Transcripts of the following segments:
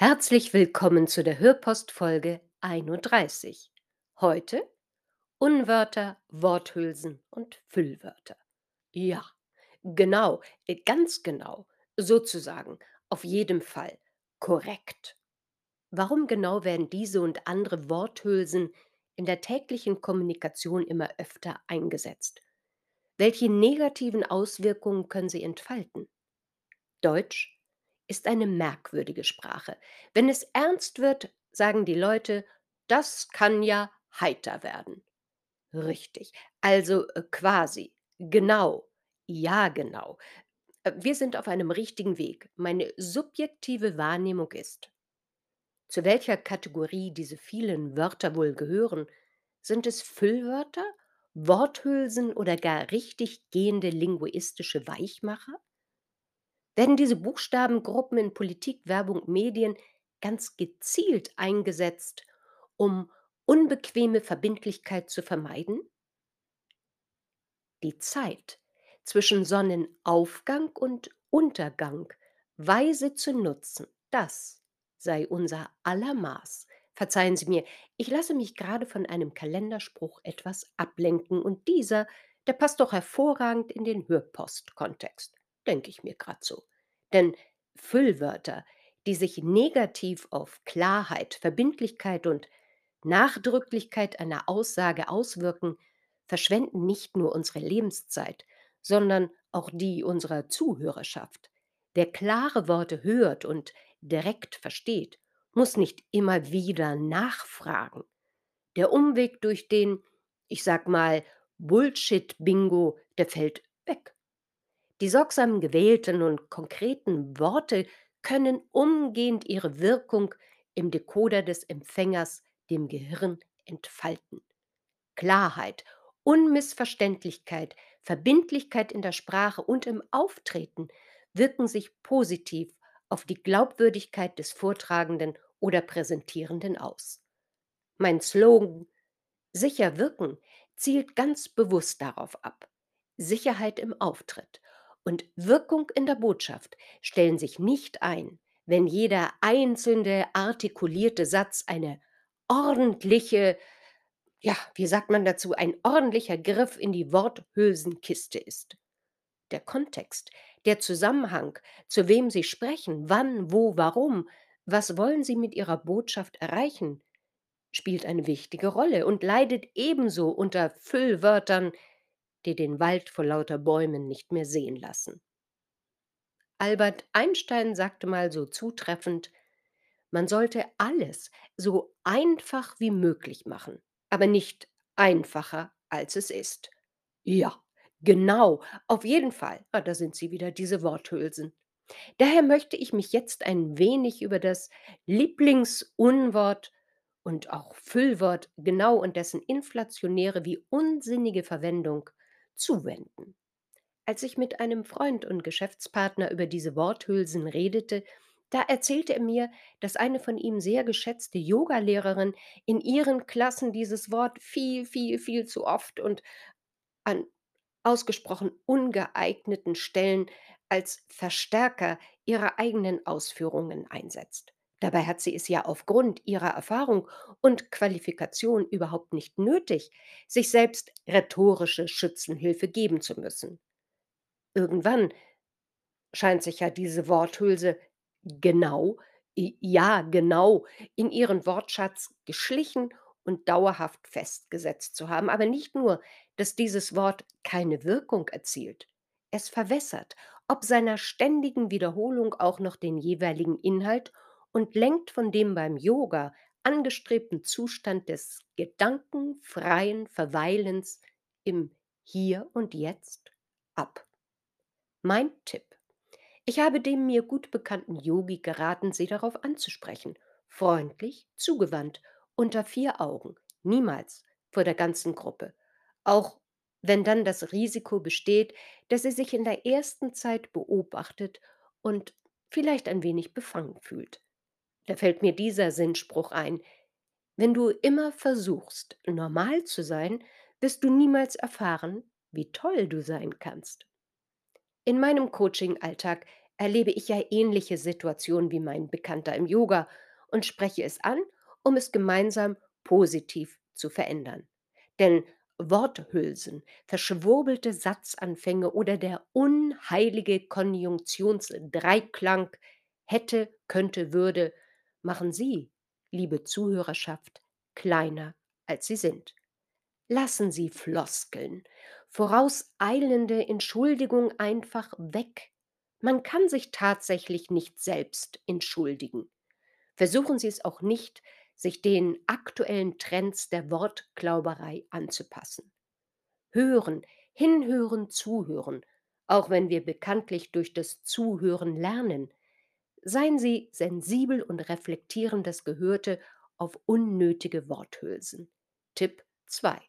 Herzlich willkommen zu der Hörpostfolge 31. Heute Unwörter, Worthülsen und Füllwörter. Ja, genau, äh, ganz genau, sozusagen, auf jeden Fall, korrekt. Warum genau werden diese und andere Worthülsen in der täglichen Kommunikation immer öfter eingesetzt? Welche negativen Auswirkungen können sie entfalten? Deutsch ist eine merkwürdige Sprache. Wenn es ernst wird, sagen die Leute, das kann ja heiter werden. Richtig. Also äh, quasi. Genau. Ja, genau. Äh, wir sind auf einem richtigen Weg. Meine subjektive Wahrnehmung ist. Zu welcher Kategorie diese vielen Wörter wohl gehören? Sind es Füllwörter, Worthülsen oder gar richtig gehende linguistische Weichmacher? Werden diese Buchstabengruppen in Politik, Werbung, Medien ganz gezielt eingesetzt, um unbequeme Verbindlichkeit zu vermeiden? Die Zeit zwischen Sonnenaufgang und Untergang weise zu nutzen, das sei unser aller Maß. Verzeihen Sie mir, ich lasse mich gerade von einem Kalenderspruch etwas ablenken und dieser, der passt doch hervorragend in den Hörpost-Kontext denke ich mir gerade so. Denn Füllwörter, die sich negativ auf Klarheit, Verbindlichkeit und Nachdrücklichkeit einer Aussage auswirken, verschwenden nicht nur unsere Lebenszeit, sondern auch die unserer Zuhörerschaft. Wer klare Worte hört und direkt versteht, muss nicht immer wieder nachfragen. Der Umweg durch den, ich sag mal, Bullshit-Bingo, der fällt weg. Die sorgsam gewählten und konkreten Worte können umgehend ihre Wirkung im Dekoder des Empfängers, dem Gehirn, entfalten. Klarheit, Unmissverständlichkeit, Verbindlichkeit in der Sprache und im Auftreten wirken sich positiv auf die Glaubwürdigkeit des Vortragenden oder Präsentierenden aus. Mein Slogan Sicher wirken zielt ganz bewusst darauf ab. Sicherheit im Auftritt und Wirkung in der Botschaft stellen sich nicht ein, wenn jeder einzelne artikulierte Satz eine ordentliche, ja, wie sagt man dazu, ein ordentlicher Griff in die Worthülsenkiste ist. Der Kontext, der Zusammenhang, zu wem Sie sprechen, wann, wo, warum, was wollen Sie mit Ihrer Botschaft erreichen, spielt eine wichtige Rolle und leidet ebenso unter Füllwörtern die den Wald vor lauter Bäumen nicht mehr sehen lassen. Albert Einstein sagte mal so zutreffend, man sollte alles so einfach wie möglich machen, aber nicht einfacher, als es ist. Ja, genau, auf jeden Fall. Ah, da sind sie wieder, diese Worthülsen. Daher möchte ich mich jetzt ein wenig über das Lieblingsunwort und auch Füllwort genau und dessen inflationäre wie unsinnige Verwendung zuwenden. Als ich mit einem Freund und Geschäftspartner über diese Worthülsen redete, da erzählte er mir, dass eine von ihm sehr geschätzte Yogalehrerin in ihren Klassen dieses Wort viel, viel, viel zu oft und an ausgesprochen ungeeigneten Stellen als Verstärker ihrer eigenen Ausführungen einsetzt. Dabei hat sie es ja aufgrund ihrer Erfahrung und Qualifikation überhaupt nicht nötig, sich selbst rhetorische Schützenhilfe geben zu müssen. Irgendwann scheint sich ja diese Worthülse genau, ja genau, in ihren Wortschatz geschlichen und dauerhaft festgesetzt zu haben. Aber nicht nur, dass dieses Wort keine Wirkung erzielt, es verwässert, ob seiner ständigen Wiederholung auch noch den jeweiligen Inhalt und lenkt von dem beim Yoga angestrebten Zustand des gedankenfreien Verweilens im Hier und Jetzt ab. Mein Tipp. Ich habe dem mir gut bekannten Yogi geraten, sie darauf anzusprechen. Freundlich, zugewandt, unter vier Augen, niemals vor der ganzen Gruppe. Auch wenn dann das Risiko besteht, dass sie sich in der ersten Zeit beobachtet und vielleicht ein wenig befangen fühlt. Da fällt mir dieser Sinnspruch ein. Wenn du immer versuchst, normal zu sein, wirst du niemals erfahren, wie toll du sein kannst. In meinem Coaching-Alltag erlebe ich ja ähnliche Situationen wie mein Bekannter im Yoga und spreche es an, um es gemeinsam positiv zu verändern. Denn Worthülsen, verschwurbelte Satzanfänge oder der unheilige Konjunktionsdreiklang hätte, könnte, würde machen Sie, liebe Zuhörerschaft, kleiner, als Sie sind. Lassen Sie Floskeln, vorauseilende Entschuldigung einfach weg. Man kann sich tatsächlich nicht selbst entschuldigen. Versuchen Sie es auch nicht, sich den aktuellen Trends der Wortglauberei anzupassen. Hören, hinhören, zuhören, auch wenn wir bekanntlich durch das Zuhören lernen, Seien Sie sensibel und reflektieren das Gehörte auf unnötige Worthülsen. Tipp 2.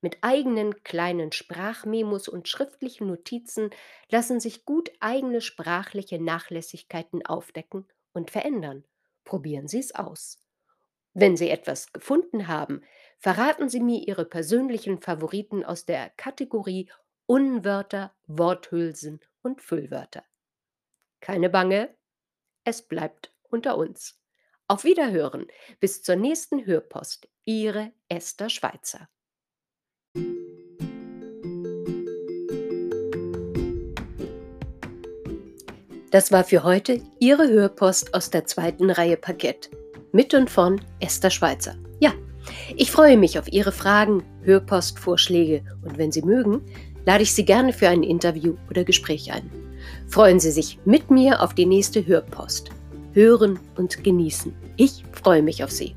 Mit eigenen kleinen Sprachmemos und schriftlichen Notizen lassen sich gut eigene sprachliche Nachlässigkeiten aufdecken und verändern. Probieren Sie es aus. Wenn Sie etwas gefunden haben, verraten Sie mir Ihre persönlichen Favoriten aus der Kategorie Unwörter, Worthülsen und Füllwörter. Keine Bange, es bleibt unter uns. Auf Wiederhören. Bis zur nächsten Hörpost. Ihre Esther Schweizer. Das war für heute Ihre Hörpost aus der zweiten Reihe Parkett. Mit und von Esther Schweizer. Ja, ich freue mich auf Ihre Fragen, Hörpostvorschläge und wenn Sie mögen, lade ich Sie gerne für ein Interview oder Gespräch ein. Freuen Sie sich mit mir auf die nächste Hörpost. Hören und genießen. Ich freue mich auf Sie.